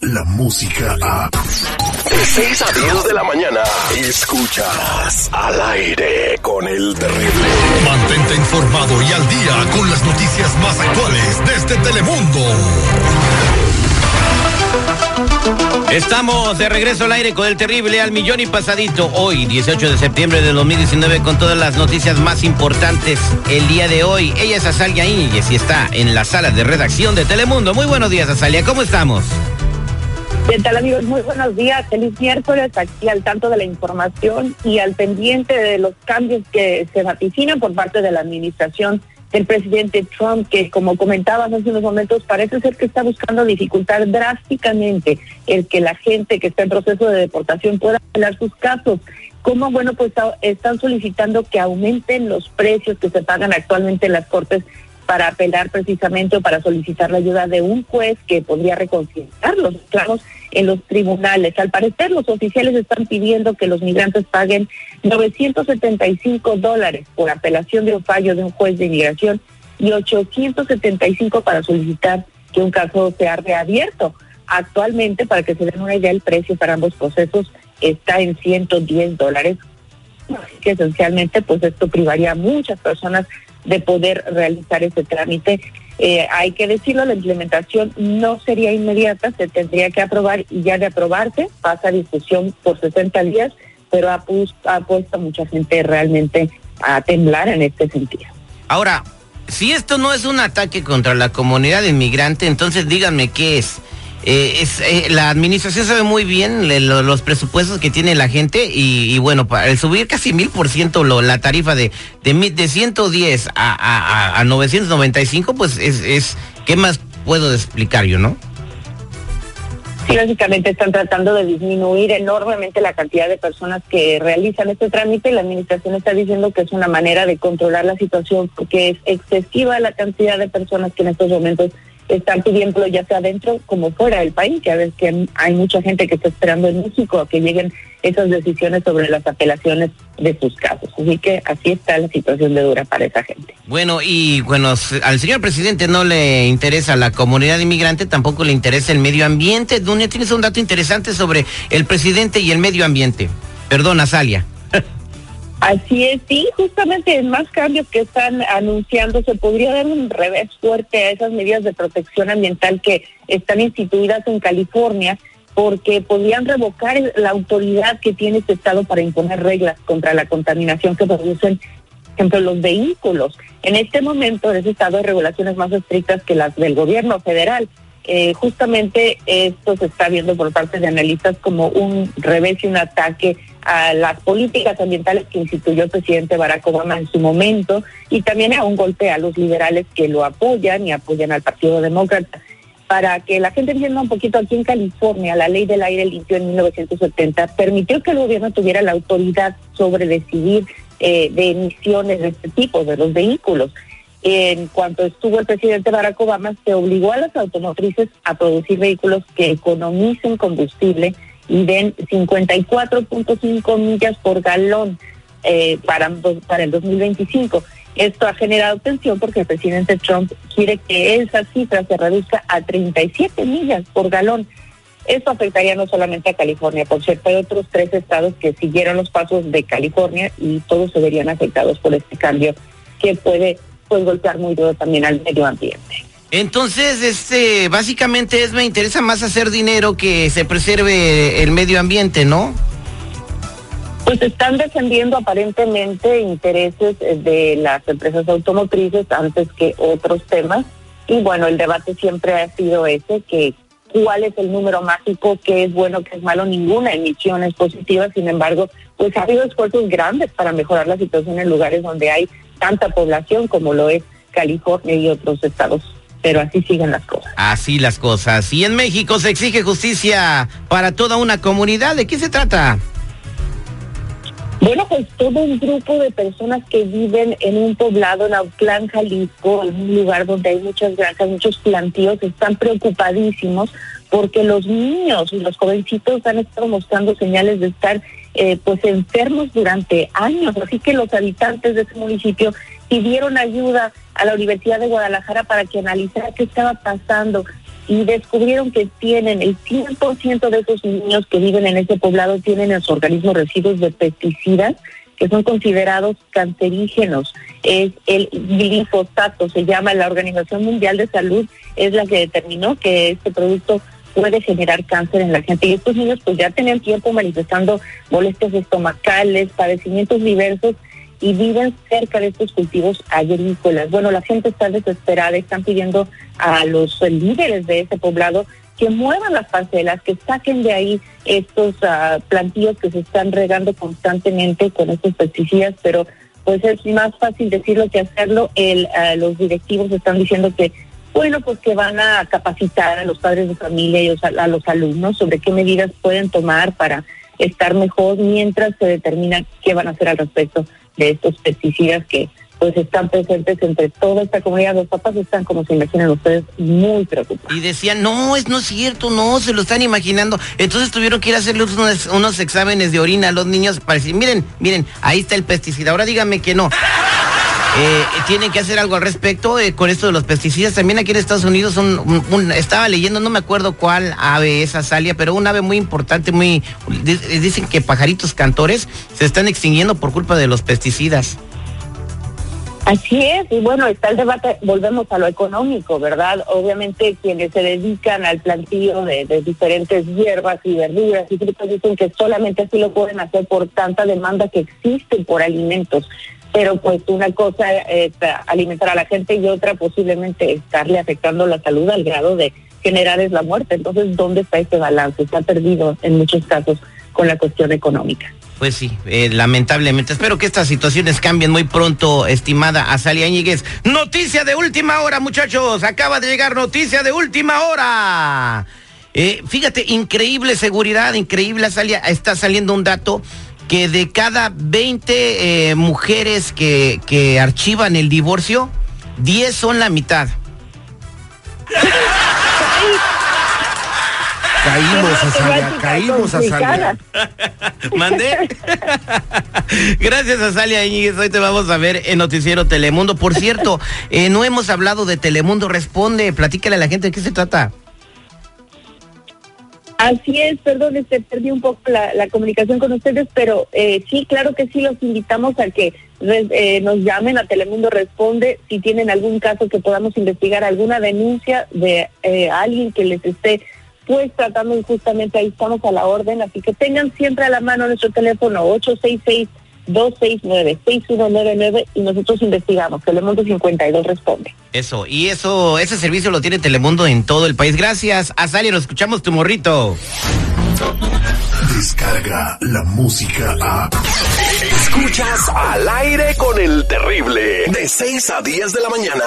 la música a... De 6 a 10 de la mañana, escuchas al aire con el terrible. Mantente informado y al día con las noticias más actuales desde Telemundo. Estamos de regreso al aire con el terrible al millón y pasadito. Hoy, 18 de septiembre de 2019, con todas las noticias más importantes el día de hoy. Ella es Azalia Íñiguez y está en la sala de redacción de Telemundo. Muy buenos días, Azalia. ¿Cómo estamos? ¿Qué tal amigos? Muy buenos días. Feliz miércoles aquí al tanto de la información y al pendiente de los cambios que se vaticinan por parte de la administración del presidente Trump, que como comentabas hace unos momentos, parece ser que está buscando dificultar drásticamente el que la gente que está en proceso de deportación pueda apelar sus casos. Como, bueno, pues están solicitando que aumenten los precios que se pagan actualmente en las cortes para apelar precisamente o para solicitar la ayuda de un juez que podría reconciliar los en los tribunales. Al parecer, los oficiales están pidiendo que los migrantes paguen 975 dólares por apelación de un fallo de un juez de inmigración y 875 para solicitar que un caso sea reabierto. Actualmente, para que se den una idea, el precio para ambos procesos está en 110 dólares. Que esencialmente, pues esto privaría a muchas personas de poder realizar ese trámite. Eh, hay que decirlo, la implementación no sería inmediata, se tendría que aprobar y ya de aprobarse pasa a discusión por 60 días, pero ha, ha puesto a mucha gente realmente a temblar en este sentido. Ahora, si esto no es un ataque contra la comunidad inmigrante, entonces díganme qué es. Eh, eh, la administración sabe muy bien los presupuestos que tiene la gente y, bueno, para el subir casi mil por ciento la tarifa de, de, de 110 a, a, a 995, pues es, ¿qué más puedo explicar yo, no? Sí, básicamente están tratando de disminuir enormemente la cantidad de personas que realizan este trámite. La administración está diciendo que es una manera de controlar la situación porque es excesiva la cantidad de personas que en estos momentos están pidiéndolo ya sea dentro como fuera del país, ya ves que hay mucha gente que está esperando en México a que lleguen esas decisiones sobre las apelaciones de sus casos. Así que así está la situación de dura para esa gente. Bueno, y bueno, al señor presidente no le interesa la comunidad inmigrante, tampoco le interesa el medio ambiente. Dunia, tienes un dato interesante sobre el presidente y el medio ambiente. Perdona, Salia. Así es, sí, justamente en más cambios que están anunciando se podría dar un revés fuerte a esas medidas de protección ambiental que están instituidas en California porque podrían revocar la autoridad que tiene este estado para imponer reglas contra la contaminación que producen, ejemplo, los vehículos. En este momento, ese estado hay regulaciones más estrictas que las del gobierno federal. Eh, justamente esto se está viendo por parte de analistas como un revés y un ataque a las políticas ambientales que instituyó el presidente Barack Obama en su momento y también a un golpe a los liberales que lo apoyan y apoyan al Partido Demócrata. Para que la gente entienda un poquito, aquí en California la ley del aire limpio en 1970 permitió que el gobierno tuviera la autoridad sobre decidir eh, de emisiones de este tipo, de los vehículos. En cuanto estuvo el presidente Barack Obama, se obligó a las automotrices a producir vehículos que economicen combustible y den 54.5 millas por galón eh, para, para el 2025. Esto ha generado tensión porque el presidente Trump quiere que esa cifra se reduzca a 37 millas por galón. Esto afectaría no solamente a California, por cierto, hay otros tres estados que siguieron los pasos de California y todos se verían afectados por este cambio que puede pues, golpear muy duro también al medio ambiente. Entonces, este, básicamente es me interesa más hacer dinero que se preserve el medio ambiente, ¿no? Pues están defendiendo aparentemente intereses eh, de las empresas automotrices antes que otros temas. Y bueno, el debate siempre ha sido ese, que cuál es el número mágico, qué es bueno, qué es malo, ninguna emisión es positiva. Sin embargo, pues ha habido esfuerzos grandes para mejorar la situación en lugares donde hay tanta población como lo es California y otros estados pero así siguen las cosas. Así las cosas. Y en México se exige justicia para toda una comunidad. ¿De qué se trata? Bueno, pues todo un grupo de personas que viven en un poblado en Autlán, Jalisco, en un lugar donde hay muchas granjas, muchos plantíos, están preocupadísimos porque los niños y los jovencitos han estado mostrando señales de estar eh, pues enfermos durante años. Así que los habitantes de ese municipio pidieron ayuda a la Universidad de Guadalajara para que analizara qué estaba pasando. y descubrieron que tienen el 100% de esos niños que viven en ese poblado tienen en su organismo residuos de pesticidas que son considerados cancerígenos. Es el glifosato, se llama la Organización Mundial de Salud, es la que determinó que este producto puede generar cáncer en la gente. Y estos niños pues ya tenían tiempo manifestando molestias estomacales, padecimientos diversos y viven cerca de estos cultivos agrícolas. Bueno, la gente está desesperada, están pidiendo a los líderes de ese poblado que muevan las parcelas, que saquen de ahí estos uh, plantíos que se están regando constantemente con estos pesticidas, pero pues es más fácil decirlo que hacerlo. El, uh, los directivos están diciendo que, bueno, pues que van a capacitar a los padres de familia y a los alumnos sobre qué medidas pueden tomar para estar mejor mientras se determina qué van a hacer al respecto de estos pesticidas que pues están presentes entre toda esta comunidad. Los papás están, como se imaginan ustedes, muy preocupados. Y decían, no, es no es cierto, no, se lo están imaginando. Entonces tuvieron que ir a hacerles unos, unos exámenes de orina a los niños para decir, miren, miren, ahí está el pesticida, ahora díganme que no. Eh, tienen que hacer algo al respecto eh, con esto de los pesticidas. También aquí en Estados Unidos un, un, estaba leyendo, no me acuerdo cuál ave es Azalia, pero un ave muy importante, muy dicen que pajaritos cantores se están extinguiendo por culpa de los pesticidas. Así es, y bueno, está el debate, volvemos a lo económico, ¿verdad? Obviamente quienes se dedican al plantío de, de, diferentes hierbas y verduras y frutas dicen que solamente así lo pueden hacer por tanta demanda que existe por alimentos. Pero pues una cosa es alimentar a la gente y otra posiblemente estarle afectando la salud al grado de generar es la muerte. Entonces, ¿dónde está ese balance? Ha perdido en muchos casos con la cuestión económica. Pues sí, eh, lamentablemente. Espero que estas situaciones cambien muy pronto, estimada Azalia Ñíguez. Noticia de última hora, muchachos. Acaba de llegar noticia de última hora. Eh, fíjate, increíble seguridad, increíble Azalia. Está saliendo un dato que de cada 20 eh, mujeres que, que archivan el divorcio, 10 son la mitad. Caímos a Salia, caímos a Salia. ¿Mandé? Gracias a Salia Íñiguez. Hoy te vamos a ver en Noticiero Telemundo. Por cierto, eh, no hemos hablado de Telemundo Responde. Platícale a la gente de qué se trata. Así es, perdón, este, perdí un poco la, comunicación con ustedes, pero eh, sí, claro que sí, los invitamos a que eh, nos llamen a Telemundo Responde si tienen algún caso que podamos investigar, alguna denuncia de eh, alguien que les esté pues tratando injustamente, ahí estamos a la orden, así que tengan siempre a la mano nuestro teléfono 866 269-6199 y nosotros investigamos. Telemundo 52 responde. Eso, y eso, ese servicio lo tiene Telemundo en todo el país. Gracias, Azalia, nos escuchamos tu morrito. Descarga la música a... Escuchas al aire con el terrible, de 6 a 10 de la mañana.